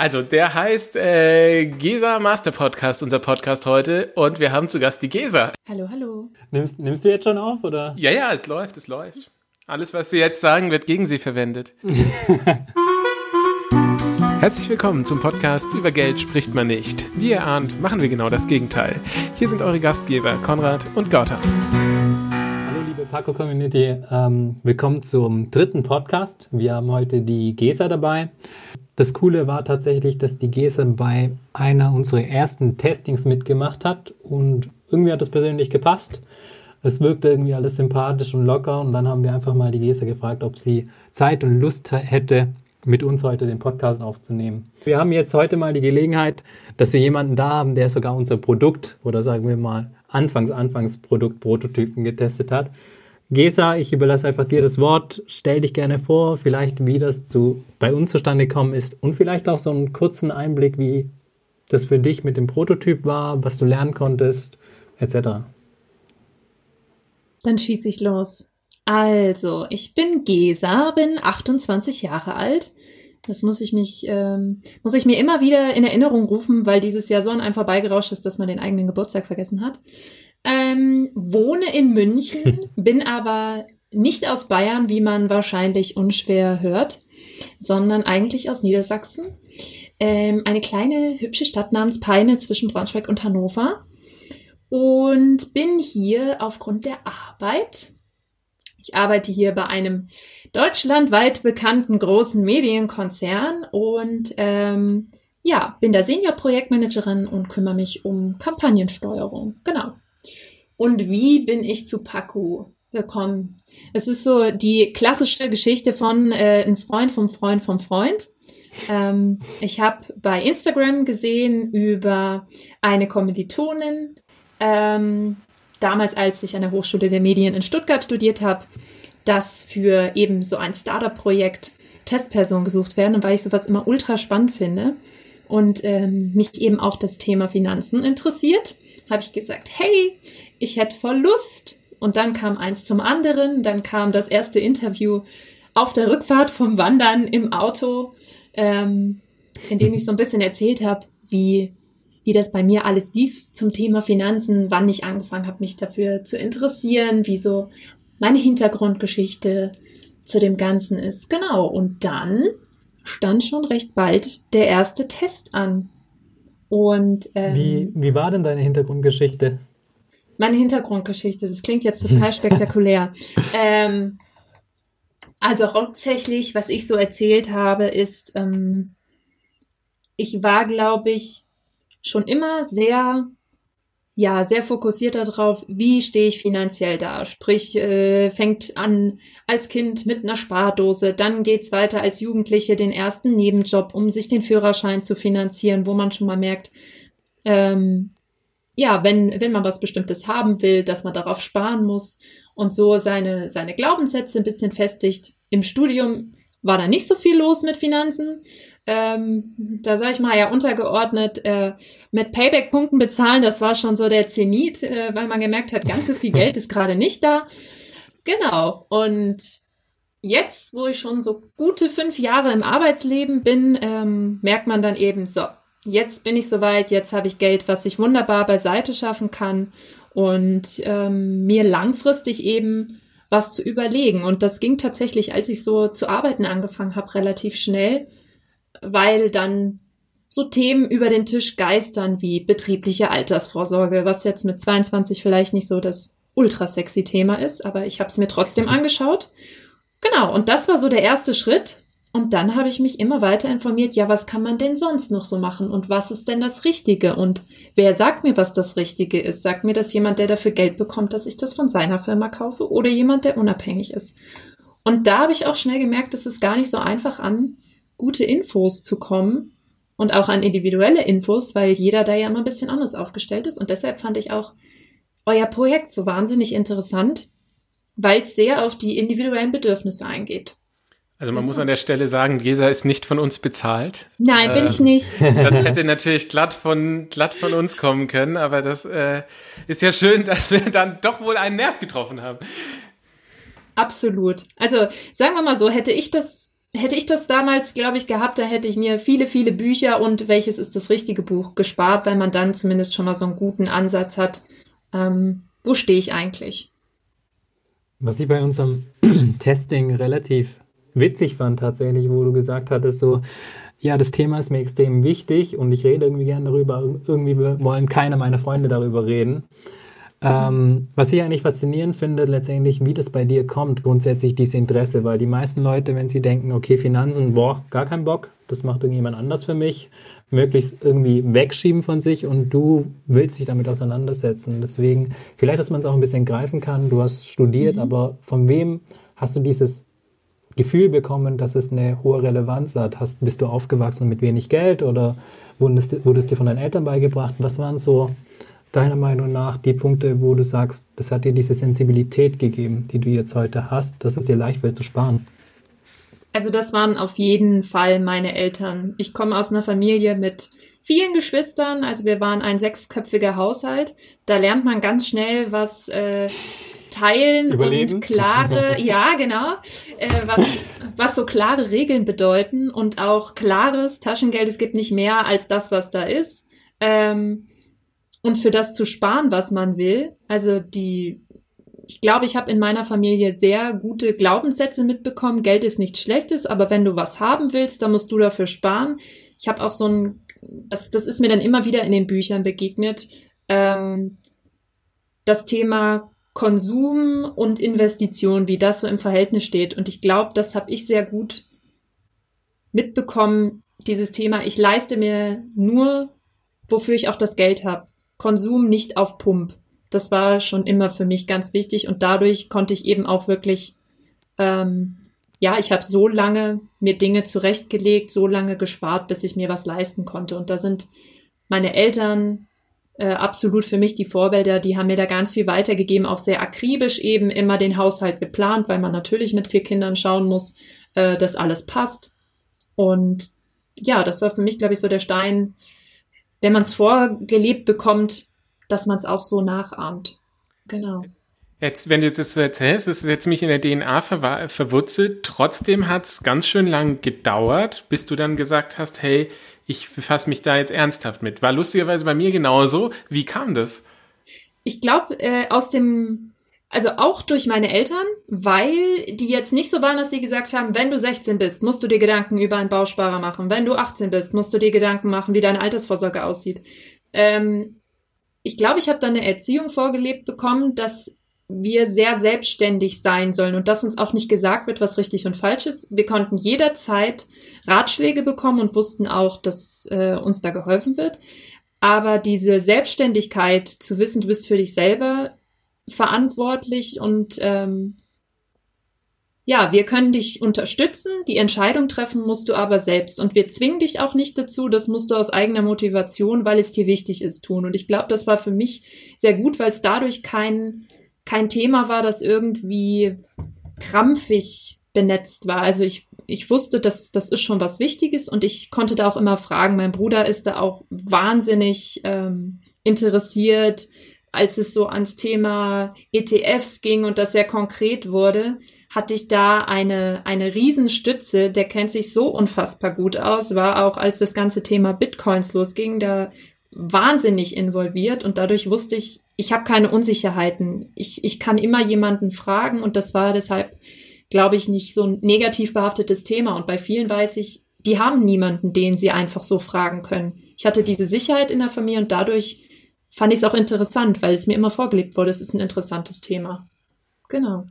Also, der heißt äh, Gesa Master Podcast, unser Podcast heute. Und wir haben zu Gast die Gesa. Hallo, hallo. Nimmst, nimmst du jetzt schon auf, oder? Ja, ja, es läuft, es läuft. Alles, was Sie jetzt sagen, wird gegen Sie verwendet. Herzlich willkommen zum Podcast Über Geld spricht man nicht. Wie ihr ahnt, machen wir genau das Gegenteil. Hier sind eure Gastgeber Konrad und Gauta. Paco Community, ähm, willkommen zum dritten Podcast. Wir haben heute die Gesa dabei. Das Coole war tatsächlich, dass die Gesa bei einer unserer ersten Testings mitgemacht hat und irgendwie hat es persönlich gepasst. Es wirkte irgendwie alles sympathisch und locker und dann haben wir einfach mal die Gesa gefragt, ob sie Zeit und Lust hätte, mit uns heute den Podcast aufzunehmen. Wir haben jetzt heute mal die Gelegenheit, dass wir jemanden da haben, der sogar unser Produkt oder sagen wir mal Anfangs, Anfangsprodukt Prototypen getestet hat. Gesa, ich überlasse einfach dir das Wort. Stell dich gerne vor, vielleicht wie das zu, bei uns zustande gekommen ist und vielleicht auch so einen kurzen Einblick, wie das für dich mit dem Prototyp war, was du lernen konntest, etc. Dann schieße ich los. Also, ich bin Gesa, bin 28 Jahre alt. Das muss ich mich, ähm, muss ich mir immer wieder in Erinnerung rufen, weil dieses Jahr so an einem vorbeigerauscht ist, dass man den eigenen Geburtstag vergessen hat. Ähm, wohne in München, bin aber nicht aus Bayern, wie man wahrscheinlich unschwer hört, sondern eigentlich aus Niedersachsen. Ähm, eine kleine, hübsche Stadt namens Peine zwischen Braunschweig und Hannover. Und bin hier aufgrund der Arbeit ich arbeite hier bei einem deutschlandweit bekannten großen Medienkonzern und ähm, ja, bin da Senior-Projektmanagerin und kümmere mich um Kampagnensteuerung. Genau. Und wie bin ich zu Paco gekommen? Es ist so die klassische Geschichte von äh, ein Freund vom Freund vom Freund. Ähm, ich habe bei Instagram gesehen über eine Kommilitonin, ähm, damals, als ich an der Hochschule der Medien in Stuttgart studiert habe, dass für eben so ein Startup-Projekt Testpersonen gesucht werden und weil ich sowas immer ultra spannend finde und ähm, mich eben auch das Thema Finanzen interessiert, habe ich gesagt, hey, ich hätte voll Lust. Und dann kam eins zum anderen, dann kam das erste Interview auf der Rückfahrt vom Wandern im Auto, ähm, in dem ich so ein bisschen erzählt habe, wie wie das bei mir alles lief zum Thema Finanzen, wann ich angefangen habe, mich dafür zu interessieren, wie so meine Hintergrundgeschichte zu dem Ganzen ist. Genau. Und dann stand schon recht bald der erste Test an. Und ähm, wie, wie war denn deine Hintergrundgeschichte? Meine Hintergrundgeschichte, das klingt jetzt total spektakulär. ähm, also hauptsächlich, was ich so erzählt habe, ist, ähm, ich war, glaube ich, schon immer sehr, ja, sehr fokussiert darauf, wie stehe ich finanziell da. Sprich, äh, fängt an als Kind mit einer Spardose, dann geht's weiter als Jugendliche den ersten Nebenjob, um sich den Führerschein zu finanzieren, wo man schon mal merkt, ähm, ja, wenn, wenn man was Bestimmtes haben will, dass man darauf sparen muss und so seine, seine Glaubenssätze ein bisschen festigt. Im Studium war da nicht so viel los mit Finanzen. Ähm, da sage ich mal ja untergeordnet äh, mit Payback-Punkten bezahlen, das war schon so der Zenit, äh, weil man gemerkt hat, ganz so viel Geld ist gerade nicht da. Genau. Und jetzt, wo ich schon so gute fünf Jahre im Arbeitsleben bin, ähm, merkt man dann eben so, jetzt bin ich soweit, jetzt habe ich Geld, was ich wunderbar beiseite schaffen kann und ähm, mir langfristig eben was zu überlegen. Und das ging tatsächlich, als ich so zu arbeiten angefangen habe, relativ schnell, weil dann so Themen über den Tisch geistern wie betriebliche Altersvorsorge, was jetzt mit 22 vielleicht nicht so das ultra sexy Thema ist, aber ich habe es mir trotzdem angeschaut. Genau, und das war so der erste Schritt. Und dann habe ich mich immer weiter informiert, ja, was kann man denn sonst noch so machen und was ist denn das Richtige und wer sagt mir, was das Richtige ist? Sagt mir das jemand, der dafür Geld bekommt, dass ich das von seiner Firma kaufe oder jemand, der unabhängig ist? Und da habe ich auch schnell gemerkt, es ist gar nicht so einfach an gute Infos zu kommen und auch an individuelle Infos, weil jeder da ja immer ein bisschen anders aufgestellt ist und deshalb fand ich auch euer Projekt so wahnsinnig interessant, weil es sehr auf die individuellen Bedürfnisse eingeht. Also man muss an der Stelle sagen, Gesa ist nicht von uns bezahlt. Nein, bin ich ähm, nicht. Das hätte natürlich glatt von, glatt von uns kommen können, aber das äh, ist ja schön, dass wir dann doch wohl einen Nerv getroffen haben. Absolut. Also sagen wir mal so, hätte ich das hätte ich das damals, glaube ich, gehabt, da hätte ich mir viele, viele Bücher und welches ist das richtige Buch gespart, weil man dann zumindest schon mal so einen guten Ansatz hat. Ähm, wo stehe ich eigentlich? Was ich bei unserem Testing relativ witzig fand tatsächlich, wo du gesagt hattest, so, ja, das Thema ist mir extrem wichtig und ich rede irgendwie gerne darüber. Irgendwie wollen keine meiner Freunde darüber reden. Ähm, was ich eigentlich faszinierend finde, letztendlich, wie das bei dir kommt, grundsätzlich dieses Interesse, weil die meisten Leute, wenn sie denken, okay, Finanzen, boah, gar kein Bock, das macht irgendjemand anders für mich, möglichst irgendwie wegschieben von sich und du willst dich damit auseinandersetzen. Deswegen, vielleicht, dass man es auch ein bisschen greifen kann, du hast studiert, mhm. aber von wem hast du dieses Gefühl bekommen, dass es eine hohe Relevanz hat? Hast, bist du aufgewachsen mit wenig Geld oder wurde es, wurde es dir von deinen Eltern beigebracht? Was waren so deiner Meinung nach die Punkte, wo du sagst, das hat dir diese Sensibilität gegeben, die du jetzt heute hast, dass es dir leicht wird zu sparen? Also das waren auf jeden Fall meine Eltern. Ich komme aus einer Familie mit vielen Geschwistern, also wir waren ein sechsköpfiger Haushalt. Da lernt man ganz schnell, was äh, teilen Überleben. und klare, ja, genau, äh, was, was so klare Regeln bedeuten und auch klares Taschengeld. Es gibt nicht mehr als das, was da ist. Ähm, und für das zu sparen, was man will. Also die, ich glaube, ich habe in meiner Familie sehr gute Glaubenssätze mitbekommen. Geld ist nichts Schlechtes, aber wenn du was haben willst, dann musst du dafür sparen. Ich habe auch so ein, das, das ist mir dann immer wieder in den Büchern begegnet. Ähm, das Thema Konsum und Investition, wie das so im Verhältnis steht. Und ich glaube, das habe ich sehr gut mitbekommen, dieses Thema. Ich leiste mir nur, wofür ich auch das Geld habe. Konsum nicht auf Pump. Das war schon immer für mich ganz wichtig und dadurch konnte ich eben auch wirklich, ähm, ja, ich habe so lange mir Dinge zurechtgelegt, so lange gespart, bis ich mir was leisten konnte. Und da sind meine Eltern, äh, absolut für mich die Vorbilder, die haben mir da ganz viel weitergegeben, auch sehr akribisch eben immer den Haushalt geplant, weil man natürlich mit vier Kindern schauen muss, äh, dass alles passt. Und ja, das war für mich, glaube ich, so der Stein, wenn man es vorgelebt bekommt, dass man es auch so nachahmt. Genau. Jetzt, wenn du jetzt das so erzählst, das ist jetzt mich in der DNA ver verwurzelt. Trotzdem hat es ganz schön lang gedauert, bis du dann gesagt hast, hey, ich befasse mich da jetzt ernsthaft mit. War lustigerweise bei mir genauso. Wie kam das? Ich glaube, äh, aus dem, also auch durch meine Eltern, weil die jetzt nicht so waren, dass sie gesagt haben, wenn du 16 bist, musst du dir Gedanken über einen Bausparer machen. Wenn du 18 bist, musst du dir Gedanken machen, wie deine Altersvorsorge aussieht. Ähm, ich glaube, ich habe da eine Erziehung vorgelebt bekommen, dass wir sehr selbstständig sein sollen und dass uns auch nicht gesagt wird, was richtig und falsch ist. Wir konnten jederzeit Ratschläge bekommen und wussten auch, dass äh, uns da geholfen wird. Aber diese Selbstständigkeit, zu wissen, du bist für dich selber verantwortlich und ähm, ja, wir können dich unterstützen, die Entscheidung treffen musst du aber selbst. Und wir zwingen dich auch nicht dazu, das musst du aus eigener Motivation, weil es dir wichtig ist, tun. Und ich glaube, das war für mich sehr gut, weil es dadurch kein kein Thema war, das irgendwie krampfig benetzt war. Also ich, ich wusste, dass das ist schon was Wichtiges und ich konnte da auch immer fragen. Mein Bruder ist da auch wahnsinnig ähm, interessiert, als es so ans Thema ETFs ging und das sehr konkret wurde, hatte ich da eine, eine Riesenstütze, der kennt sich so unfassbar gut aus, war auch, als das ganze Thema Bitcoins losging, da wahnsinnig involviert und dadurch wusste ich, ich habe keine Unsicherheiten. Ich, ich kann immer jemanden fragen und das war deshalb, glaube ich, nicht so ein negativ behaftetes Thema. Und bei vielen weiß ich, die haben niemanden, den sie einfach so fragen können. Ich hatte diese Sicherheit in der Familie und dadurch fand ich es auch interessant, weil es mir immer vorgelebt wurde, es ist ein interessantes Thema. Genau.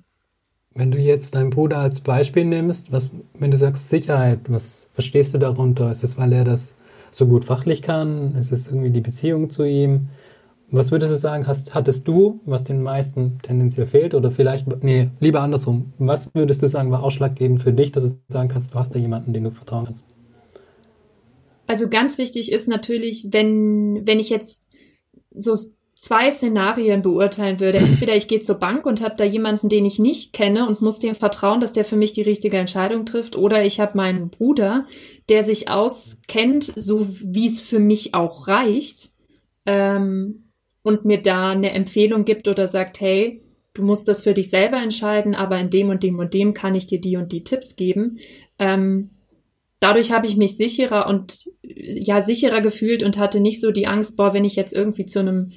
Wenn du jetzt deinen Bruder als Beispiel nimmst, was, wenn du sagst Sicherheit, was verstehst du darunter? Ist es, weil er das so gut fachlich kann? Ist es irgendwie die Beziehung zu ihm? Was würdest du sagen, hast, hattest du, was den meisten tendenziell fehlt? Oder vielleicht, nee, lieber andersrum. Was würdest du sagen, war ausschlaggebend für dich, dass du sagen kannst, du hast da jemanden, den du vertrauen kannst? Also ganz wichtig ist natürlich, wenn, wenn ich jetzt so zwei Szenarien beurteilen würde. Entweder ich gehe zur Bank und habe da jemanden, den ich nicht kenne und muss dem vertrauen, dass der für mich die richtige Entscheidung trifft. Oder ich habe meinen Bruder, der sich auskennt, so wie es für mich auch reicht. Ähm, und mir da eine Empfehlung gibt oder sagt, hey, du musst das für dich selber entscheiden, aber in dem und dem und dem kann ich dir die und die Tipps geben. Ähm, dadurch habe ich mich sicherer und ja sicherer gefühlt und hatte nicht so die Angst, boah, wenn ich jetzt irgendwie zu einem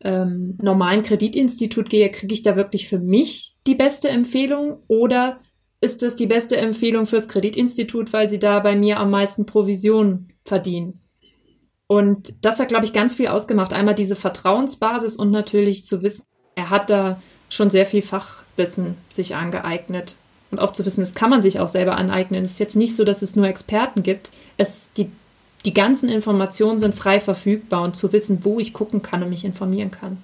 ähm, normalen Kreditinstitut gehe, kriege ich da wirklich für mich die beste Empfehlung oder ist das die beste Empfehlung fürs Kreditinstitut, weil sie da bei mir am meisten Provision verdienen? Und das hat, glaube ich, ganz viel ausgemacht. Einmal diese Vertrauensbasis und natürlich zu wissen, er hat da schon sehr viel Fachwissen sich angeeignet. Und auch zu wissen, das kann man sich auch selber aneignen. Es ist jetzt nicht so, dass es nur Experten gibt. Es, die, die ganzen Informationen sind frei verfügbar und zu wissen, wo ich gucken kann und mich informieren kann.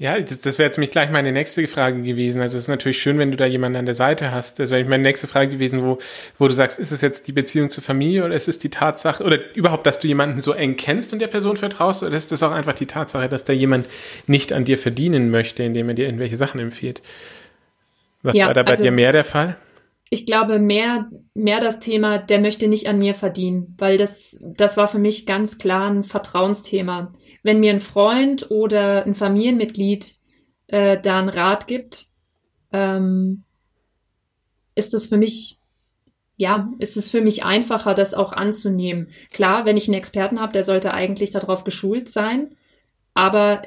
Ja, das, das wäre jetzt mich gleich meine nächste Frage gewesen. Also es ist natürlich schön, wenn du da jemanden an der Seite hast. Das wäre meine nächste Frage gewesen, wo, wo du sagst, ist es jetzt die Beziehung zur Familie oder ist es die Tatsache oder überhaupt, dass du jemanden so eng kennst und der Person vertraust oder ist es auch einfach die Tatsache, dass da jemand nicht an dir verdienen möchte, indem er dir irgendwelche Sachen empfiehlt? Was ja, war da bei also, dir mehr der Fall? Ich glaube, mehr, mehr das Thema, der möchte nicht an mir verdienen, weil das, das war für mich ganz klar ein Vertrauensthema wenn mir ein Freund oder ein Familienmitglied äh, da einen Rat gibt, ähm, ist es für mich, ja, ist es für mich einfacher, das auch anzunehmen. Klar, wenn ich einen Experten habe, der sollte eigentlich darauf geschult sein, aber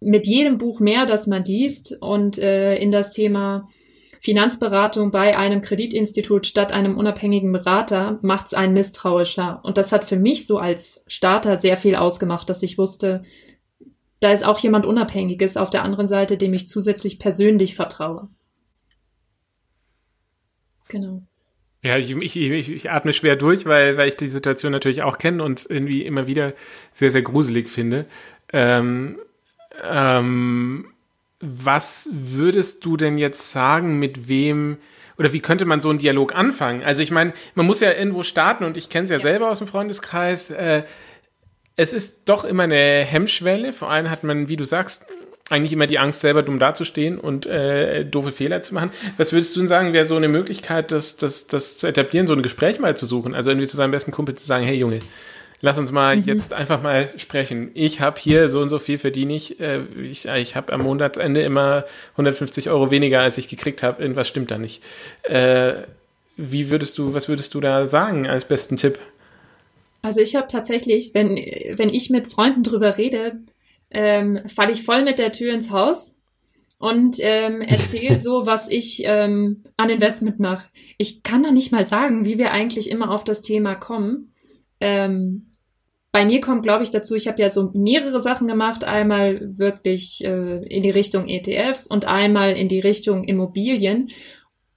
mit jedem Buch mehr, das man liest und äh, in das Thema Finanzberatung bei einem Kreditinstitut statt einem unabhängigen Berater macht es einen misstrauischer. Und das hat für mich so als Starter sehr viel ausgemacht, dass ich wusste, da ist auch jemand Unabhängiges auf der anderen Seite, dem ich zusätzlich persönlich vertraue. Genau. Ja, ich, ich, ich, ich atme schwer durch, weil, weil ich die Situation natürlich auch kenne und irgendwie immer wieder sehr, sehr gruselig finde. Ähm, ähm, was würdest du denn jetzt sagen, mit wem oder wie könnte man so einen Dialog anfangen? Also ich meine, man muss ja irgendwo starten und ich kenne es ja, ja, selber aus dem Freundeskreis. Äh, es ist doch immer eine Hemmschwelle. Vor allem hat man, wie du sagst, eigentlich immer die Angst, selber dumm dazustehen und äh, doofe Fehler zu machen. Was würdest du denn sagen, wäre so eine Möglichkeit, das, das, das zu etablieren, so ein Gespräch mal zu suchen? Also irgendwie zu seinem besten Kumpel zu sagen, hey Junge, lass uns mal mhm. jetzt einfach mal sprechen. Ich habe hier so und so viel verdiene ich. Äh, ich ich habe am Monatsende immer 150 Euro weniger, als ich gekriegt habe. Irgendwas stimmt da nicht. Äh, wie würdest du, was würdest du da sagen als besten Tipp? Also ich habe tatsächlich, wenn, wenn ich mit Freunden drüber rede, ähm, falle ich voll mit der Tür ins Haus und ähm, erzähle so, was ich ähm, an Investment mache. Ich kann noch nicht mal sagen, wie wir eigentlich immer auf das Thema kommen. Ähm, bei mir kommt, glaube ich, dazu, ich habe ja so mehrere Sachen gemacht. Einmal wirklich äh, in die Richtung ETFs und einmal in die Richtung Immobilien.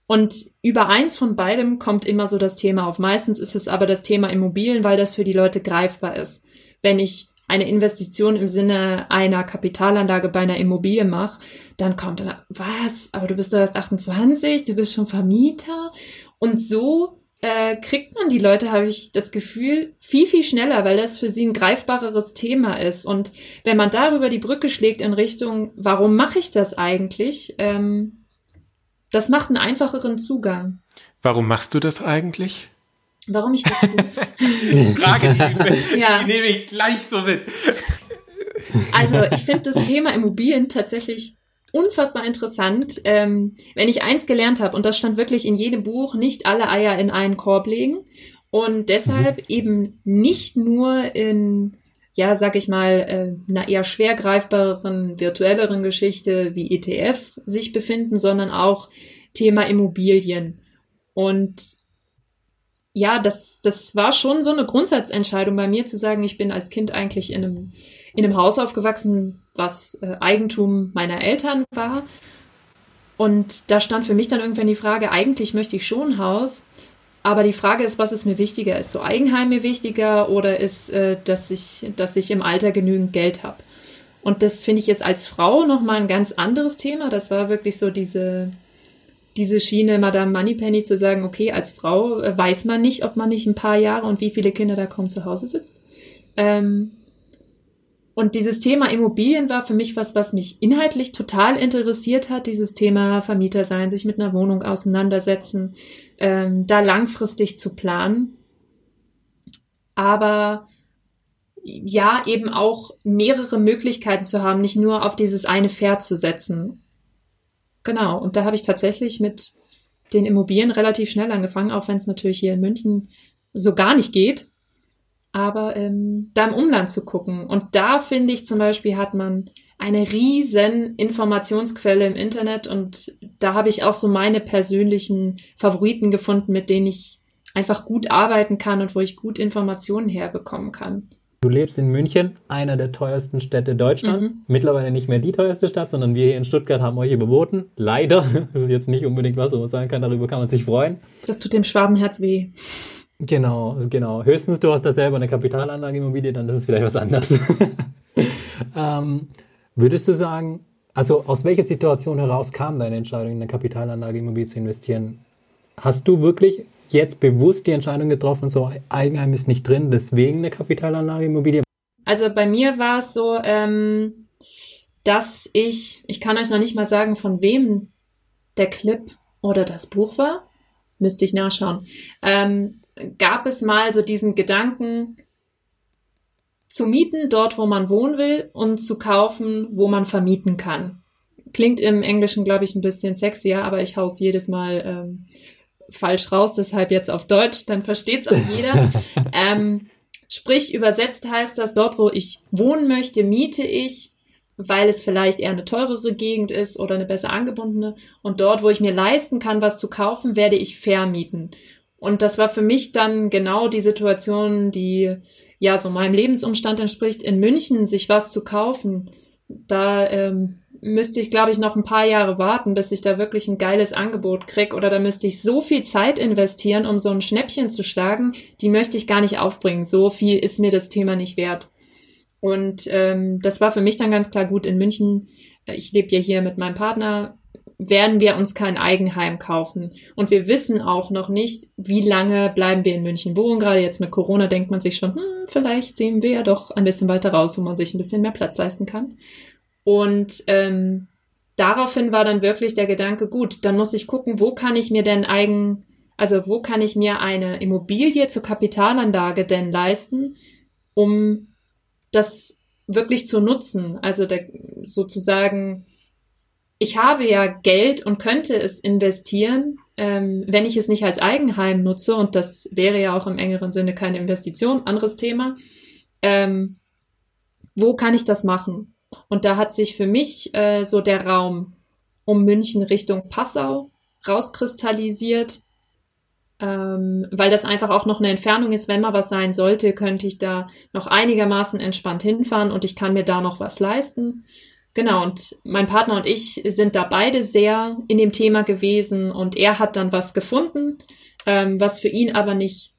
Und über eins von beidem kommt immer so das Thema auf. Meistens ist es aber das Thema Immobilien, weil das für die Leute greifbar ist. Wenn ich eine Investition im Sinne einer Kapitalanlage bei einer Immobilie mache, dann kommt immer, was? Aber du bist doch erst 28, du bist schon Vermieter. Und so äh, kriegt man die Leute, habe ich das Gefühl, viel, viel schneller, weil das für sie ein greifbareres Thema ist. Und wenn man darüber die Brücke schlägt in Richtung, warum mache ich das eigentlich, ähm, das macht einen einfacheren Zugang. Warum machst du das eigentlich? Warum ich das tue? Frage, die, ja. die nehme ich gleich so mit. Also ich finde das Thema Immobilien tatsächlich unfassbar interessant. Ähm, wenn ich eins gelernt habe, und das stand wirklich in jedem Buch, nicht alle Eier in einen Korb legen. Und deshalb mhm. eben nicht nur in, ja, sag ich mal, äh, einer eher schwer greifbareren, virtuelleren Geschichte wie ETFs sich befinden, sondern auch Thema Immobilien. Und ja, das, das war schon so eine Grundsatzentscheidung bei mir zu sagen, ich bin als Kind eigentlich in einem, in einem Haus aufgewachsen, was äh, Eigentum meiner Eltern war. Und da stand für mich dann irgendwann die Frage, eigentlich möchte ich schon ein Haus, aber die Frage ist, was ist mir wichtiger? Ist so Eigenheim mir wichtiger oder ist, äh, dass, ich, dass ich im Alter genügend Geld habe? Und das finde ich jetzt als Frau nochmal ein ganz anderes Thema. Das war wirklich so diese, diese Schiene Madame Moneypenny zu sagen, okay, als Frau äh, weiß man nicht, ob man nicht ein paar Jahre und wie viele Kinder da kaum zu Hause sitzt. Ähm, und dieses Thema Immobilien war für mich was, was mich inhaltlich total interessiert hat. Dieses Thema Vermieter sein, sich mit einer Wohnung auseinandersetzen, ähm, da langfristig zu planen. Aber ja, eben auch mehrere Möglichkeiten zu haben, nicht nur auf dieses eine Pferd zu setzen. Genau. Und da habe ich tatsächlich mit den Immobilien relativ schnell angefangen, auch wenn es natürlich hier in München so gar nicht geht. Aber ähm, da im Umland zu gucken. Und da finde ich zum Beispiel hat man eine riesen Informationsquelle im Internet und da habe ich auch so meine persönlichen Favoriten gefunden, mit denen ich einfach gut arbeiten kann und wo ich gut Informationen herbekommen kann. Du lebst in München, einer der teuersten Städte Deutschlands. Mhm. Mittlerweile nicht mehr die teuerste Stadt, sondern wir hier in Stuttgart haben euch überboten. Leider. Das ist jetzt nicht unbedingt was, wo man sagen kann, darüber kann man sich freuen. Das tut dem Schwabenherz weh. Genau, genau. Höchstens du hast da selber eine Kapitalanlageimmobilie, dann ist es vielleicht was anderes. ähm, würdest du sagen, also aus welcher Situation heraus kam deine Entscheidung, in eine Kapitalanlageimmobilie zu investieren? Hast du wirklich jetzt bewusst die Entscheidung getroffen, so Eigenheim ist nicht drin, deswegen eine Kapitalanlageimmobilie? Also bei mir war es so, ähm, dass ich, ich kann euch noch nicht mal sagen, von wem der Clip oder das Buch war, müsste ich nachschauen, ähm, gab es mal so diesen Gedanken, zu mieten dort, wo man wohnen will und zu kaufen, wo man vermieten kann. Klingt im Englischen, glaube ich, ein bisschen sexier, aber ich haus jedes Mal ähm, falsch raus, deshalb jetzt auf Deutsch, dann versteht es auch jeder. ähm, sprich, übersetzt heißt das, dort, wo ich wohnen möchte, miete ich, weil es vielleicht eher eine teurere Gegend ist oder eine besser angebundene. Und dort, wo ich mir leisten kann, was zu kaufen, werde ich vermieten. Und das war für mich dann genau die Situation, die ja so meinem Lebensumstand entspricht, in München sich was zu kaufen. Da ähm, müsste ich, glaube ich, noch ein paar Jahre warten, bis ich da wirklich ein geiles Angebot krieg. Oder da müsste ich so viel Zeit investieren, um so ein Schnäppchen zu schlagen, die möchte ich gar nicht aufbringen. So viel ist mir das Thema nicht wert. Und ähm, das war für mich dann ganz klar gut in München. Äh, ich lebe ja hier mit meinem Partner werden wir uns kein Eigenheim kaufen. Und wir wissen auch noch nicht, wie lange bleiben wir in München wohnen. Gerade jetzt mit Corona denkt man sich schon, hm, vielleicht sehen wir ja doch ein bisschen weiter raus, wo man sich ein bisschen mehr Platz leisten kann. Und ähm, daraufhin war dann wirklich der Gedanke, gut, dann muss ich gucken, wo kann ich mir denn eigen, also wo kann ich mir eine Immobilie zur Kapitalanlage denn leisten, um das wirklich zu nutzen. Also der, sozusagen, ich habe ja Geld und könnte es investieren, ähm, wenn ich es nicht als Eigenheim nutze, und das wäre ja auch im engeren Sinne keine Investition, anderes Thema. Ähm, wo kann ich das machen? Und da hat sich für mich äh, so der Raum um München Richtung Passau rauskristallisiert, ähm, weil das einfach auch noch eine Entfernung ist. Wenn mal was sein sollte, könnte ich da noch einigermaßen entspannt hinfahren und ich kann mir da noch was leisten. Genau, und mein Partner und ich sind da beide sehr in dem Thema gewesen und er hat dann was gefunden, ähm, was für ihn aber nicht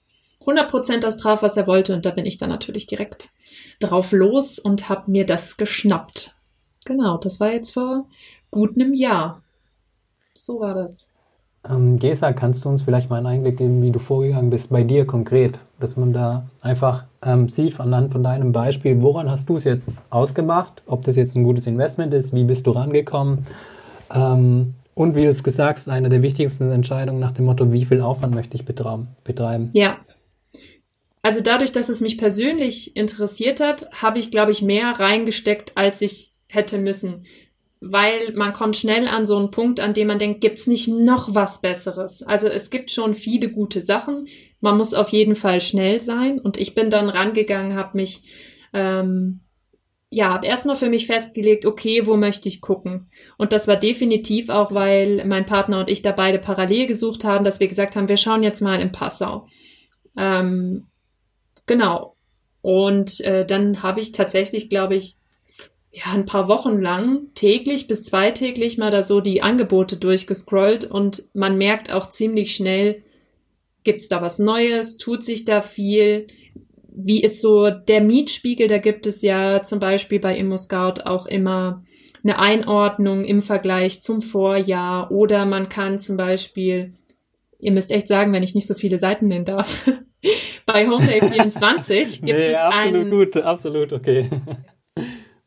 100% das traf, was er wollte. Und da bin ich dann natürlich direkt drauf los und habe mir das geschnappt. Genau, das war jetzt vor gut einem Jahr. So war das. Ähm, Gesa, kannst du uns vielleicht mal einen Einblick geben, wie du vorgegangen bist bei dir konkret, dass man da einfach ähm, sieht anhand von deinem Beispiel, woran hast du es jetzt ausgemacht, ob das jetzt ein gutes Investment ist, wie bist du rangekommen ähm, und wie du es gesagt hast, eine der wichtigsten Entscheidungen nach dem Motto, wie viel Aufwand möchte ich betreiben? Ja, also dadurch, dass es mich persönlich interessiert hat, habe ich, glaube ich, mehr reingesteckt, als ich hätte müssen. Weil man kommt schnell an so einen Punkt, an dem man denkt, gibt's nicht noch was Besseres? Also es gibt schon viele gute Sachen. Man muss auf jeden Fall schnell sein. Und ich bin dann rangegangen, habe mich, ähm, ja, habe erstmal für mich festgelegt, okay, wo möchte ich gucken? Und das war definitiv auch, weil mein Partner und ich da beide parallel gesucht haben, dass wir gesagt haben, wir schauen jetzt mal in Passau. Ähm, Genau. Und äh, dann habe ich tatsächlich, glaube ich, ja, ein paar Wochen lang täglich bis zweitäglich mal da so die Angebote durchgescrollt und man merkt auch ziemlich schnell, gibt's da was Neues, tut sich da viel, wie ist so der Mietspiegel, da gibt es ja zum Beispiel bei ImmoScout auch immer eine Einordnung im Vergleich zum Vorjahr oder man kann zum Beispiel, ihr müsst echt sagen, wenn ich nicht so viele Seiten nennen darf, bei Homeday24 gibt nee, es absolut einen. gut, absolut okay.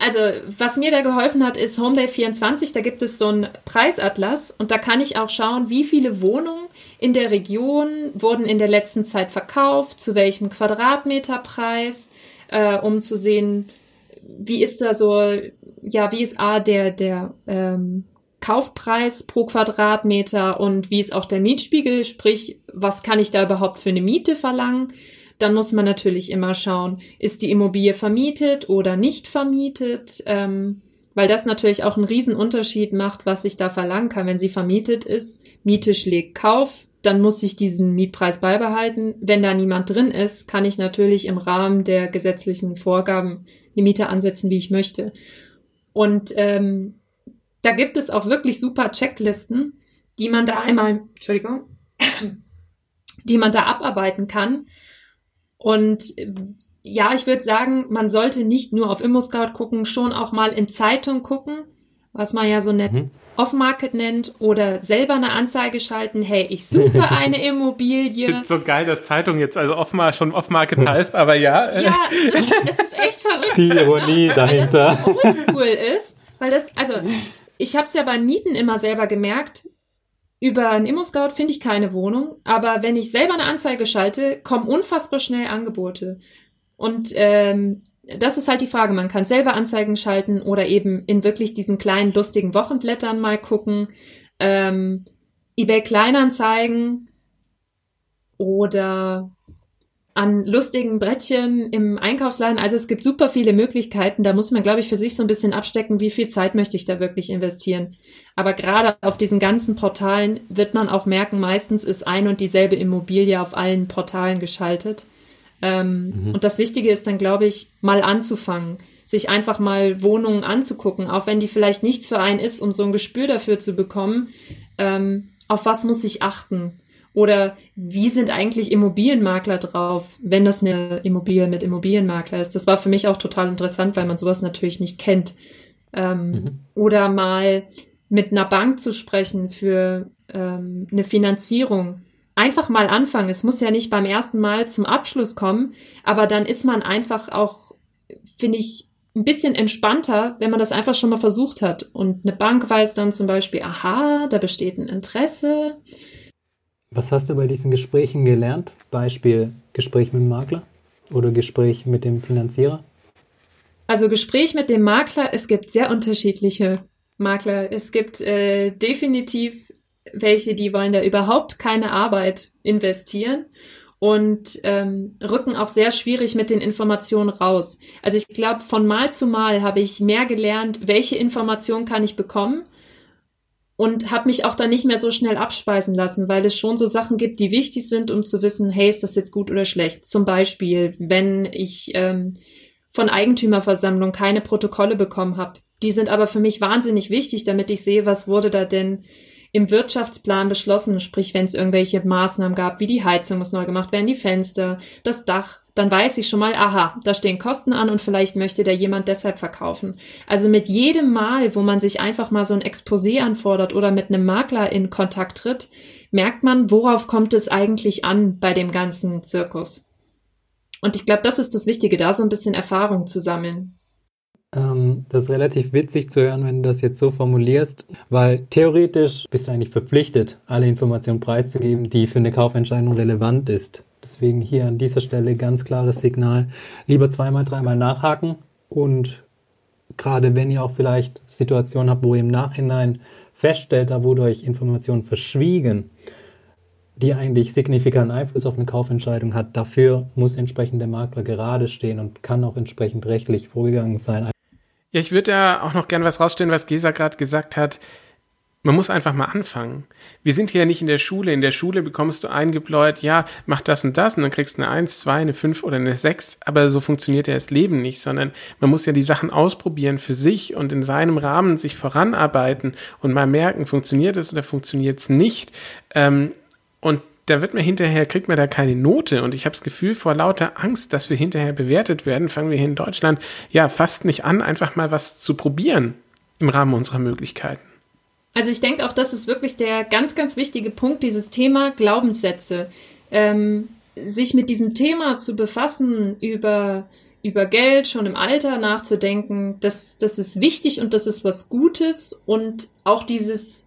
Also, was mir da geholfen hat, ist Homeday24. Da gibt es so einen Preisatlas und da kann ich auch schauen, wie viele Wohnungen in der Region wurden in der letzten Zeit verkauft, zu welchem Quadratmeterpreis, äh, um zu sehen, wie ist da so, ja, wie ist A, der, der ähm, Kaufpreis pro Quadratmeter und wie ist auch der Mietspiegel, sprich, was kann ich da überhaupt für eine Miete verlangen? Dann muss man natürlich immer schauen, ist die Immobilie vermietet oder nicht vermietet, ähm, weil das natürlich auch einen Riesenunterschied macht, was ich da verlangen kann. Wenn sie vermietet ist, Miete schlägt Kauf, dann muss ich diesen Mietpreis beibehalten. Wenn da niemand drin ist, kann ich natürlich im Rahmen der gesetzlichen Vorgaben die Miete ansetzen, wie ich möchte. Und ähm, da gibt es auch wirklich super Checklisten, die man da einmal, Entschuldigung, die man da abarbeiten kann. Und ja, ich würde sagen, man sollte nicht nur auf ImmoScout gucken, schon auch mal in Zeitung gucken, was man ja so nett mhm. Off-Market nennt oder selber eine Anzeige schalten, hey, ich suche eine Immobilie. so geil, dass Zeitung jetzt also off schon Off-Market heißt, aber ja. Ja, es ist echt verrückt. Die Ironie dahinter. Weil das so oldschool ist, weil das, also ich habe es ja beim Mieten immer selber gemerkt. Über einen ImmoScout finde ich keine Wohnung, aber wenn ich selber eine Anzeige schalte, kommen unfassbar schnell Angebote. Und ähm, das ist halt die Frage. Man kann selber Anzeigen schalten oder eben in wirklich diesen kleinen lustigen Wochenblättern mal gucken. Ähm, eBay Kleinanzeigen oder an lustigen Brettchen im Einkaufsladen. Also es gibt super viele Möglichkeiten. Da muss man, glaube ich, für sich so ein bisschen abstecken, wie viel Zeit möchte ich da wirklich investieren. Aber gerade auf diesen ganzen Portalen wird man auch merken, meistens ist ein und dieselbe Immobilie auf allen Portalen geschaltet. Ähm, mhm. Und das Wichtige ist dann, glaube ich, mal anzufangen, sich einfach mal Wohnungen anzugucken, auch wenn die vielleicht nichts für einen ist, um so ein Gespür dafür zu bekommen. Ähm, auf was muss ich achten? Oder wie sind eigentlich Immobilienmakler drauf, wenn das eine Immobilie mit Immobilienmakler ist? Das war für mich auch total interessant, weil man sowas natürlich nicht kennt. Ähm, mhm. Oder mal mit einer Bank zu sprechen für ähm, eine Finanzierung. Einfach mal anfangen. Es muss ja nicht beim ersten Mal zum Abschluss kommen, aber dann ist man einfach auch, finde ich, ein bisschen entspannter, wenn man das einfach schon mal versucht hat. Und eine Bank weiß dann zum Beispiel, aha, da besteht ein Interesse was hast du bei diesen Gesprächen gelernt? Beispiel Gespräch mit dem Makler oder Gespräch mit dem Finanzierer? Also Gespräch mit dem Makler, es gibt sehr unterschiedliche Makler. Es gibt äh, definitiv welche, die wollen da überhaupt keine Arbeit investieren und ähm, rücken auch sehr schwierig mit den Informationen raus. Also ich glaube, von Mal zu Mal habe ich mehr gelernt, welche Informationen kann ich bekommen und habe mich auch dann nicht mehr so schnell abspeisen lassen, weil es schon so Sachen gibt, die wichtig sind, um zu wissen, hey, ist das jetzt gut oder schlecht. Zum Beispiel, wenn ich ähm, von Eigentümerversammlung keine Protokolle bekommen habe. Die sind aber für mich wahnsinnig wichtig, damit ich sehe, was wurde da denn im Wirtschaftsplan beschlossen, sprich wenn es irgendwelche Maßnahmen gab, wie die Heizung muss neu gemacht werden, die Fenster, das Dach, dann weiß ich schon mal, aha, da stehen Kosten an und vielleicht möchte der jemand deshalb verkaufen. Also mit jedem Mal, wo man sich einfach mal so ein Exposé anfordert oder mit einem Makler in Kontakt tritt, merkt man, worauf kommt es eigentlich an bei dem ganzen Zirkus. Und ich glaube, das ist das Wichtige, da so ein bisschen Erfahrung zu sammeln. Ähm, das ist relativ witzig zu hören, wenn du das jetzt so formulierst, weil theoretisch bist du eigentlich verpflichtet, alle Informationen preiszugeben, die für eine Kaufentscheidung relevant ist. Deswegen hier an dieser Stelle ganz klares Signal. Lieber zweimal, dreimal nachhaken und gerade wenn ihr auch vielleicht Situationen habt, wo ihr im Nachhinein feststellt, da wurde euch Informationen verschwiegen, die eigentlich signifikanten Einfluss auf eine Kaufentscheidung hat, dafür muss entsprechend der Makler gerade stehen und kann auch entsprechend rechtlich vorgegangen sein. Ja, ich würde da auch noch gern was rausstellen, was Gesa gerade gesagt hat. Man muss einfach mal anfangen. Wir sind hier nicht in der Schule. In der Schule bekommst du eingebläut, ja, mach das und das und dann kriegst du eine Eins, zwei, eine Fünf oder eine Sechs. Aber so funktioniert ja das Leben nicht, sondern man muss ja die Sachen ausprobieren für sich und in seinem Rahmen sich voranarbeiten und mal merken, funktioniert es oder funktioniert es nicht. Ähm, und da wird man hinterher, kriegt man da keine Note. Und ich habe das Gefühl, vor lauter Angst, dass wir hinterher bewertet werden, fangen wir hier in Deutschland ja fast nicht an, einfach mal was zu probieren im Rahmen unserer Möglichkeiten. Also ich denke auch, das ist wirklich der ganz, ganz wichtige Punkt, dieses Thema Glaubenssätze. Ähm, sich mit diesem Thema zu befassen, über, über Geld schon im Alter nachzudenken, das, das ist wichtig und das ist was Gutes und auch dieses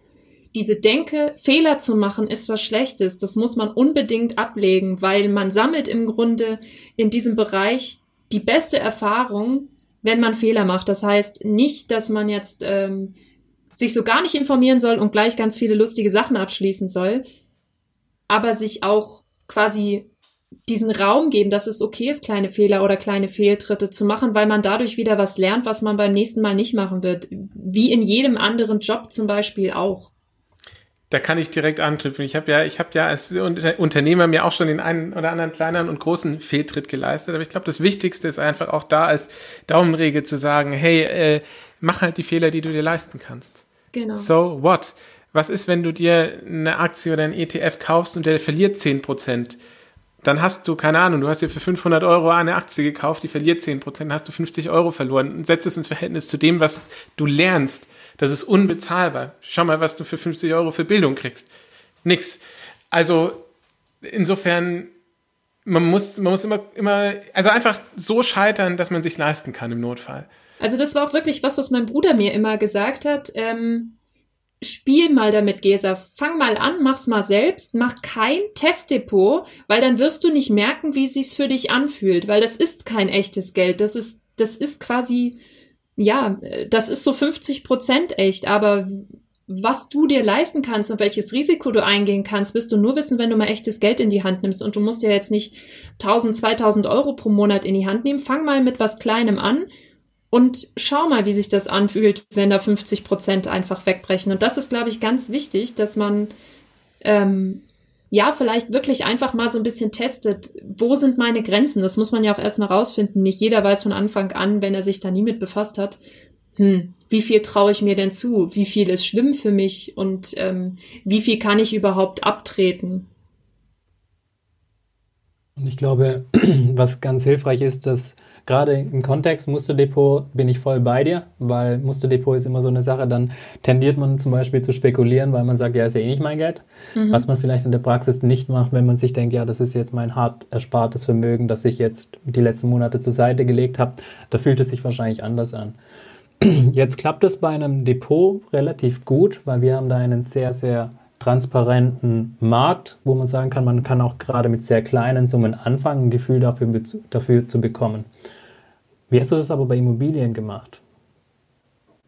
diese Denke, Fehler zu machen, ist was Schlechtes. Das muss man unbedingt ablegen, weil man sammelt im Grunde in diesem Bereich die beste Erfahrung, wenn man Fehler macht. Das heißt nicht, dass man jetzt ähm, sich so gar nicht informieren soll und gleich ganz viele lustige Sachen abschließen soll, aber sich auch quasi diesen Raum geben, dass es okay ist, kleine Fehler oder kleine Fehltritte zu machen, weil man dadurch wieder was lernt, was man beim nächsten Mal nicht machen wird. Wie in jedem anderen Job zum Beispiel auch. Da kann ich direkt anknüpfen. Ich habe ja, ich habe ja als Unternehmer mir auch schon den einen oder anderen kleineren und großen Fehltritt geleistet. Aber ich glaube, das Wichtigste ist einfach auch da als Daumenregel zu sagen, hey, äh, mach halt die Fehler, die du dir leisten kannst. Genau. So what? Was ist, wenn du dir eine Aktie oder ein ETF kaufst und der verliert zehn Prozent? dann hast du, keine Ahnung, du hast dir für 500 Euro eine Aktie gekauft, die verliert 10%, dann hast du 50 Euro verloren und setzt es ins Verhältnis zu dem, was du lernst. Das ist unbezahlbar. Schau mal, was du für 50 Euro für Bildung kriegst. Nix. Also, insofern, man muss, man muss immer, immer, also einfach so scheitern, dass man sich leisten kann im Notfall. Also das war auch wirklich was, was mein Bruder mir immer gesagt hat. Ähm, spiel mal damit, Gesa. Fang mal an, mach's mal selbst, mach kein Testdepot, weil dann wirst du nicht merken, wie sich's für dich anfühlt, weil das ist kein echtes Geld. Das ist, das ist quasi, ja, das ist so 50 Prozent echt, aber was du dir leisten kannst und welches Risiko du eingehen kannst, wirst du nur wissen, wenn du mal echtes Geld in die Hand nimmst. Und du musst ja jetzt nicht 1000, 2000 Euro pro Monat in die Hand nehmen. Fang mal mit was Kleinem an und schau mal, wie sich das anfühlt, wenn da 50 Prozent einfach wegbrechen. Und das ist, glaube ich, ganz wichtig, dass man ähm, ja vielleicht wirklich einfach mal so ein bisschen testet, wo sind meine Grenzen? Das muss man ja auch erstmal rausfinden. Nicht jeder weiß von Anfang an, wenn er sich da nie mit befasst hat, hm, wie viel traue ich mir denn zu? Wie viel ist schlimm für mich? Und ähm, wie viel kann ich überhaupt abtreten? Und ich glaube, was ganz hilfreich ist, dass gerade im Kontext Musterdepot bin ich voll bei dir, weil Musterdepot ist immer so eine Sache, dann tendiert man zum Beispiel zu spekulieren, weil man sagt, ja, ist ja eh nicht mein Geld. Mhm. Was man vielleicht in der Praxis nicht macht, wenn man sich denkt, ja, das ist jetzt mein hart erspartes Vermögen, das ich jetzt die letzten Monate zur Seite gelegt habe, da fühlt es sich wahrscheinlich anders an. Jetzt klappt es bei einem Depot relativ gut, weil wir haben da einen sehr, sehr transparenten Markt, wo man sagen kann, man kann auch gerade mit sehr kleinen Summen anfangen, ein Gefühl dafür, dafür zu bekommen. Wie hast du das aber bei Immobilien gemacht?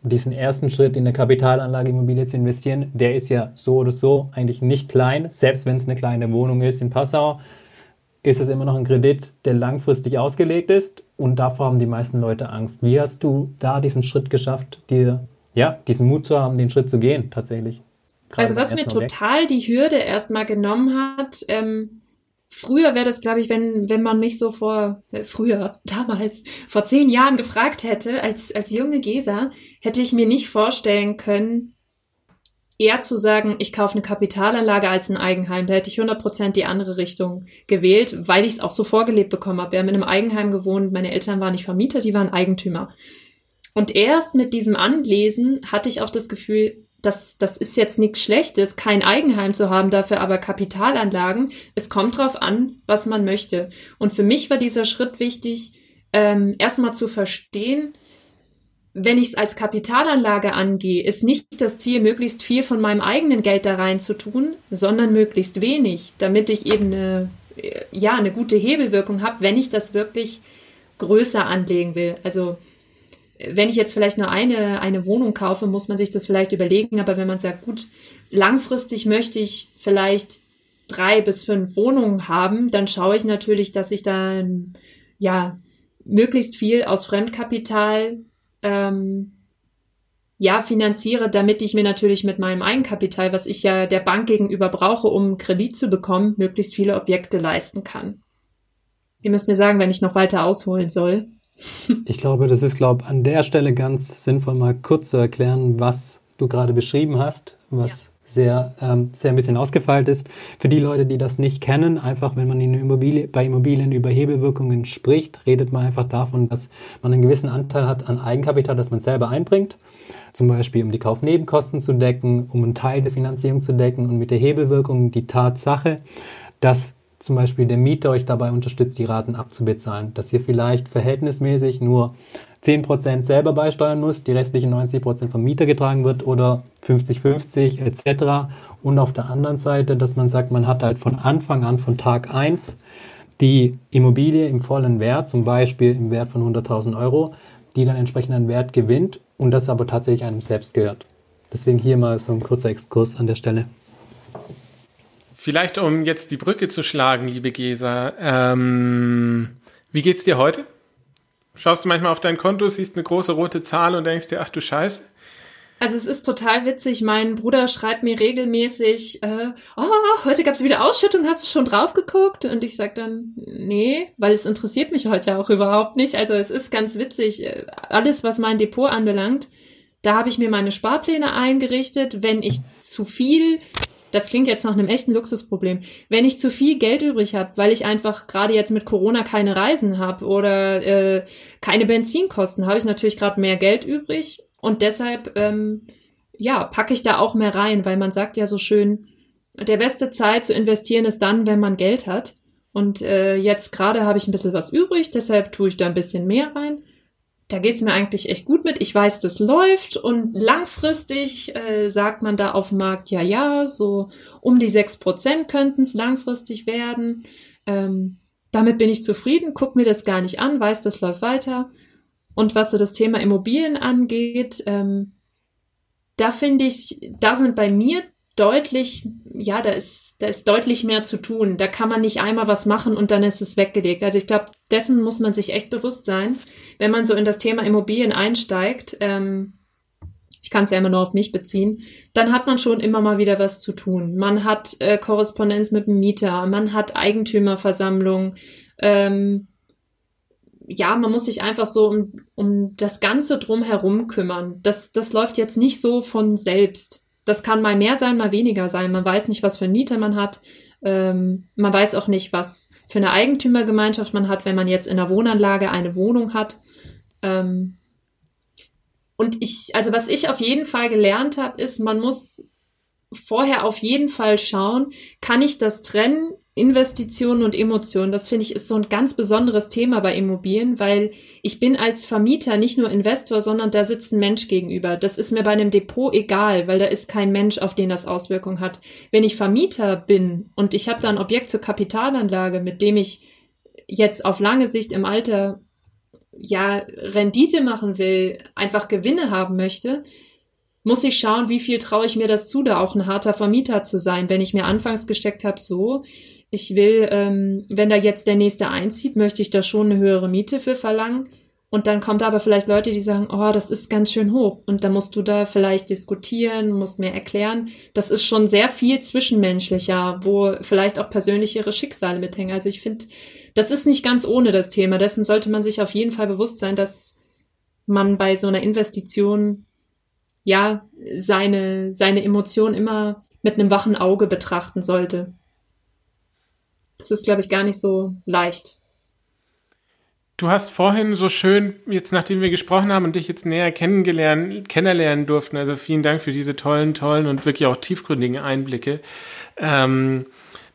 Diesen ersten Schritt in eine Kapitalanlage Immobilie zu investieren, der ist ja so oder so eigentlich nicht klein. Selbst wenn es eine kleine Wohnung ist in Passau, ist es immer noch ein Kredit, der langfristig ausgelegt ist und davor haben die meisten Leute Angst. Wie hast du da diesen Schritt geschafft, dir ja, diesen Mut zu haben, den Schritt zu gehen tatsächlich? also was mir total weg. die Hürde erstmal genommen hat, ähm, Früher wäre das, glaube ich, wenn, wenn man mich so vor, äh, früher, damals, vor zehn Jahren gefragt hätte, als, als junge Gesa, hätte ich mir nicht vorstellen können, eher zu sagen, ich kaufe eine Kapitalanlage als ein Eigenheim. Da hätte ich 100% die andere Richtung gewählt, weil ich es auch so vorgelebt bekommen habe. Wir haben in einem Eigenheim gewohnt, meine Eltern waren nicht Vermieter, die waren Eigentümer. Und erst mit diesem Anlesen hatte ich auch das Gefühl, das, das ist jetzt nichts Schlechtes, kein Eigenheim zu haben, dafür aber Kapitalanlagen. Es kommt drauf an, was man möchte. Und für mich war dieser Schritt wichtig, ähm, erstmal zu verstehen, wenn ich es als Kapitalanlage angehe, ist nicht das Ziel, möglichst viel von meinem eigenen Geld da rein zu tun, sondern möglichst wenig, damit ich eben eine, ja, eine gute Hebelwirkung habe, wenn ich das wirklich größer anlegen will. Also wenn ich jetzt vielleicht nur eine, eine Wohnung kaufe, muss man sich das vielleicht überlegen. Aber wenn man sagt, gut, langfristig möchte ich vielleicht drei bis fünf Wohnungen haben, dann schaue ich natürlich, dass ich dann ja möglichst viel aus Fremdkapital ähm, ja finanziere, damit ich mir natürlich mit meinem Eigenkapital, was ich ja der Bank gegenüber brauche, um Kredit zu bekommen, möglichst viele Objekte leisten kann. Ihr müsst mir sagen, wenn ich noch weiter ausholen soll. Ich glaube, das ist, glaube an der Stelle ganz sinnvoll, mal kurz zu erklären, was du gerade beschrieben hast, was ja. sehr, ähm, sehr ein bisschen ausgefeilt ist. Für die Leute, die das nicht kennen, einfach, wenn man in Immobilie, bei Immobilien über Hebelwirkungen spricht, redet man einfach davon, dass man einen gewissen Anteil hat an Eigenkapital, das man selber einbringt. Zum Beispiel, um die Kaufnebenkosten zu decken, um einen Teil der Finanzierung zu decken und mit der Hebelwirkung die Tatsache, dass zum Beispiel der Mieter euch dabei unterstützt, die Raten abzubezahlen, dass ihr vielleicht verhältnismäßig nur 10% selber beisteuern müsst, die restlichen 90% vom Mieter getragen wird oder 50-50 etc. Und auf der anderen Seite, dass man sagt, man hat halt von Anfang an, von Tag 1, die Immobilie im vollen Wert, zum Beispiel im Wert von 100.000 Euro, die dann entsprechend einen Wert gewinnt und das aber tatsächlich einem selbst gehört. Deswegen hier mal so ein kurzer Exkurs an der Stelle. Vielleicht um jetzt die Brücke zu schlagen, liebe Gesa, ähm, wie geht's dir heute? Schaust du manchmal auf dein Konto, siehst eine große rote Zahl und denkst dir, ach du Scheiße? Also es ist total witzig. Mein Bruder schreibt mir regelmäßig, äh, oh, heute gab es wieder Ausschüttung, hast du schon drauf geguckt? Und ich sag dann, nee, weil es interessiert mich heute auch überhaupt nicht. Also es ist ganz witzig. Äh, alles, was mein Depot anbelangt, da habe ich mir meine Sparpläne eingerichtet. Wenn ich zu viel, das klingt jetzt nach einem echten Luxusproblem, wenn ich zu viel Geld übrig habe, weil ich einfach gerade jetzt mit Corona keine Reisen habe oder äh, keine Benzinkosten, habe ich natürlich gerade mehr Geld übrig und deshalb, ähm, ja, packe ich da auch mehr rein, weil man sagt ja so schön, der beste Zeit zu investieren ist dann, wenn man Geld hat. Und äh, jetzt gerade habe ich ein bisschen was übrig, deshalb tue ich da ein bisschen mehr rein. Da geht's mir eigentlich echt gut mit. Ich weiß, das läuft und langfristig äh, sagt man da auf dem Markt, ja, ja, so um die sechs Prozent könnten es langfristig werden. Ähm, damit bin ich zufrieden, guck mir das gar nicht an, weiß, das läuft weiter. Und was so das Thema Immobilien angeht, ähm, da finde ich, da sind bei mir deutlich, ja, da ist, da ist deutlich mehr zu tun. Da kann man nicht einmal was machen und dann ist es weggelegt. Also ich glaube, dessen muss man sich echt bewusst sein, wenn man so in das Thema Immobilien einsteigt. Ähm, ich kann es ja immer nur auf mich beziehen, dann hat man schon immer mal wieder was zu tun. Man hat äh, Korrespondenz mit dem Mieter, man hat Eigentümerversammlung, ähm, ja, man muss sich einfach so um, um das Ganze drumherum kümmern. Das, das läuft jetzt nicht so von selbst. Das kann mal mehr sein, mal weniger sein. Man weiß nicht, was für einen Mieter man hat. Ähm, man weiß auch nicht, was für eine Eigentümergemeinschaft man hat, wenn man jetzt in der Wohnanlage eine Wohnung hat. Ähm, und ich, also was ich auf jeden Fall gelernt habe, ist, man muss vorher auf jeden Fall schauen, kann ich das trennen? Investitionen und Emotionen, das finde ich ist so ein ganz besonderes Thema bei Immobilien, weil ich bin als Vermieter nicht nur Investor, sondern da sitzt ein Mensch gegenüber. Das ist mir bei einem Depot egal, weil da ist kein Mensch, auf den das Auswirkungen hat. Wenn ich Vermieter bin und ich habe da ein Objekt zur Kapitalanlage, mit dem ich jetzt auf lange Sicht im Alter ja Rendite machen will, einfach Gewinne haben möchte, muss ich schauen, wie viel traue ich mir das zu, da auch ein harter Vermieter zu sein. Wenn ich mir anfangs gesteckt habe, so, ich will, ähm, wenn da jetzt der nächste einzieht, möchte ich da schon eine höhere Miete für verlangen. Und dann kommt aber vielleicht Leute, die sagen, oh, das ist ganz schön hoch. Und dann musst du da vielleicht diskutieren, musst mir erklären. Das ist schon sehr viel zwischenmenschlicher, wo vielleicht auch persönlichere Schicksale mithängen. Also ich finde, das ist nicht ganz ohne das Thema. Dessen sollte man sich auf jeden Fall bewusst sein, dass man bei so einer Investition ja seine, seine Emotionen immer mit einem wachen Auge betrachten sollte. Das ist, glaube ich, gar nicht so leicht. Du hast vorhin so schön, jetzt nachdem wir gesprochen haben und dich jetzt näher kennengelernt, kennenlernen durften, also vielen Dank für diese tollen, tollen und wirklich auch tiefgründigen Einblicke. Ähm,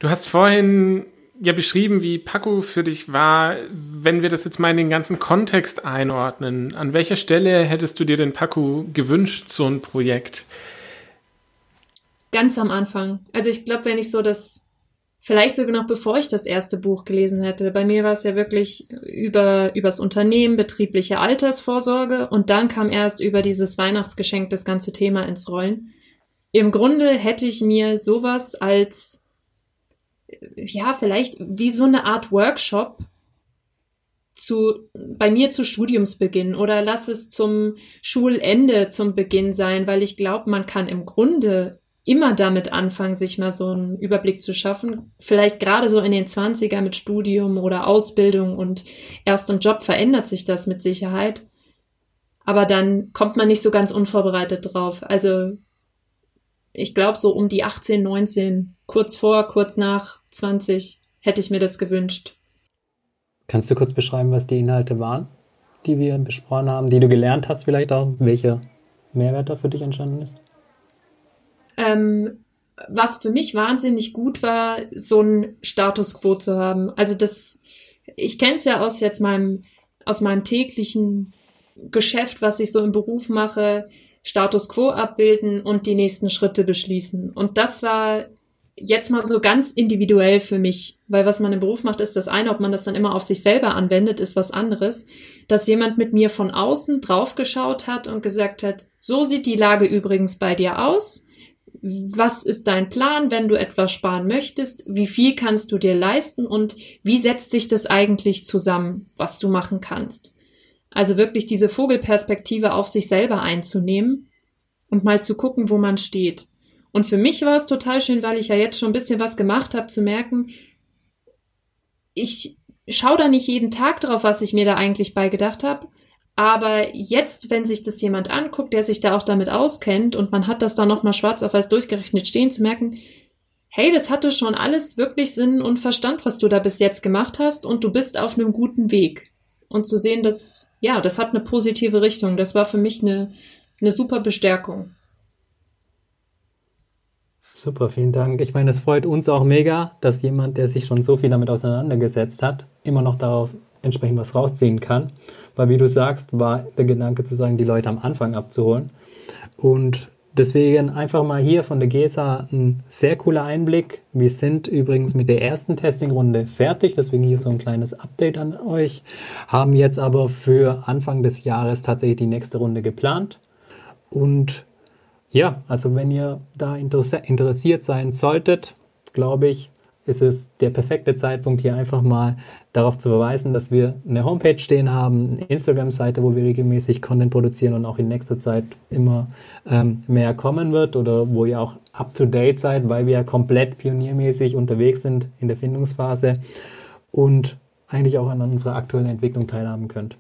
du hast vorhin ja beschrieben, wie Paco für dich war, wenn wir das jetzt mal in den ganzen Kontext einordnen. An welcher Stelle hättest du dir denn Paco gewünscht, so ein Projekt? Ganz am Anfang. Also ich glaube, wenn ich so das Vielleicht sogar noch bevor ich das erste Buch gelesen hätte. Bei mir war es ja wirklich über übers Unternehmen, betriebliche Altersvorsorge und dann kam erst über dieses Weihnachtsgeschenk das ganze Thema ins Rollen. Im Grunde hätte ich mir sowas als ja, vielleicht wie so eine Art Workshop zu, bei mir zu Studiumsbeginn oder lass es zum Schulende zum Beginn sein, weil ich glaube, man kann im Grunde immer damit anfangen, sich mal so einen Überblick zu schaffen. Vielleicht gerade so in den 20er mit Studium oder Ausbildung und erstem Job verändert sich das mit Sicherheit. Aber dann kommt man nicht so ganz unvorbereitet drauf. Also ich glaube, so um die 18, 19, kurz vor, kurz nach 20 hätte ich mir das gewünscht. Kannst du kurz beschreiben, was die Inhalte waren, die wir besprochen haben, die du gelernt hast, vielleicht auch, welcher Mehrwert da für dich entstanden ist? Ähm, was für mich wahnsinnig gut war, so ein Status quo zu haben. Also das, ich kenne es ja aus jetzt meinem, aus meinem täglichen Geschäft, was ich so im Beruf mache, Status quo abbilden und die nächsten Schritte beschließen. Und das war jetzt mal so ganz individuell für mich, weil was man im Beruf macht, ist das eine, ob man das dann immer auf sich selber anwendet, ist was anderes, dass jemand mit mir von außen draufgeschaut hat und gesagt hat, so sieht die Lage übrigens bei dir aus. Was ist dein Plan, wenn du etwas sparen möchtest? Wie viel kannst du dir leisten und wie setzt sich das eigentlich zusammen, was du machen kannst? Also wirklich diese Vogelperspektive auf sich selber einzunehmen und mal zu gucken, wo man steht. Und für mich war es total schön, weil ich ja jetzt schon ein bisschen was gemacht habe, zu merken, ich schaue da nicht jeden Tag drauf, was ich mir da eigentlich beigedacht habe. Aber jetzt, wenn sich das jemand anguckt, der sich da auch damit auskennt und man hat das dann nochmal schwarz auf weiß durchgerechnet stehen, zu merken, hey, das hatte schon alles wirklich Sinn und Verstand, was du da bis jetzt gemacht hast und du bist auf einem guten Weg. Und zu sehen, dass, ja, das hat eine positive Richtung. Das war für mich eine, eine super Bestärkung. Super, vielen Dank. Ich meine, es freut uns auch mega, dass jemand, der sich schon so viel damit auseinandergesetzt hat, immer noch daraus entsprechend was rausziehen kann. Weil, wie du sagst, war der Gedanke zu sagen, die Leute am Anfang abzuholen. Und deswegen einfach mal hier von der GESA ein sehr cooler Einblick. Wir sind übrigens mit der ersten Testingrunde fertig, deswegen hier so ein kleines Update an euch. Haben jetzt aber für Anfang des Jahres tatsächlich die nächste Runde geplant. Und ja, also wenn ihr da interessiert sein solltet, glaube ich, ist es der perfekte Zeitpunkt, hier einfach mal darauf zu verweisen, dass wir eine Homepage stehen haben, eine Instagram-Seite, wo wir regelmäßig Content produzieren und auch in nächster Zeit immer ähm, mehr kommen wird oder wo ihr auch up-to-date seid, weil wir ja komplett pioniermäßig unterwegs sind in der Findungsphase und eigentlich auch an unserer aktuellen Entwicklung teilhaben könnt.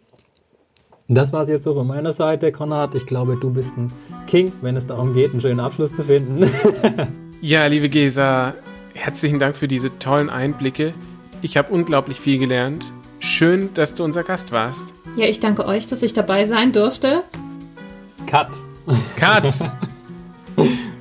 Das war es jetzt so von meiner Seite, Konrad. Ich glaube, du bist ein King, wenn es darum geht, einen schönen Abschluss zu finden. ja, liebe Gesa, herzlichen Dank für diese tollen Einblicke. Ich habe unglaublich viel gelernt. Schön, dass du unser Gast warst. Ja, ich danke euch, dass ich dabei sein durfte. Cut. Cut.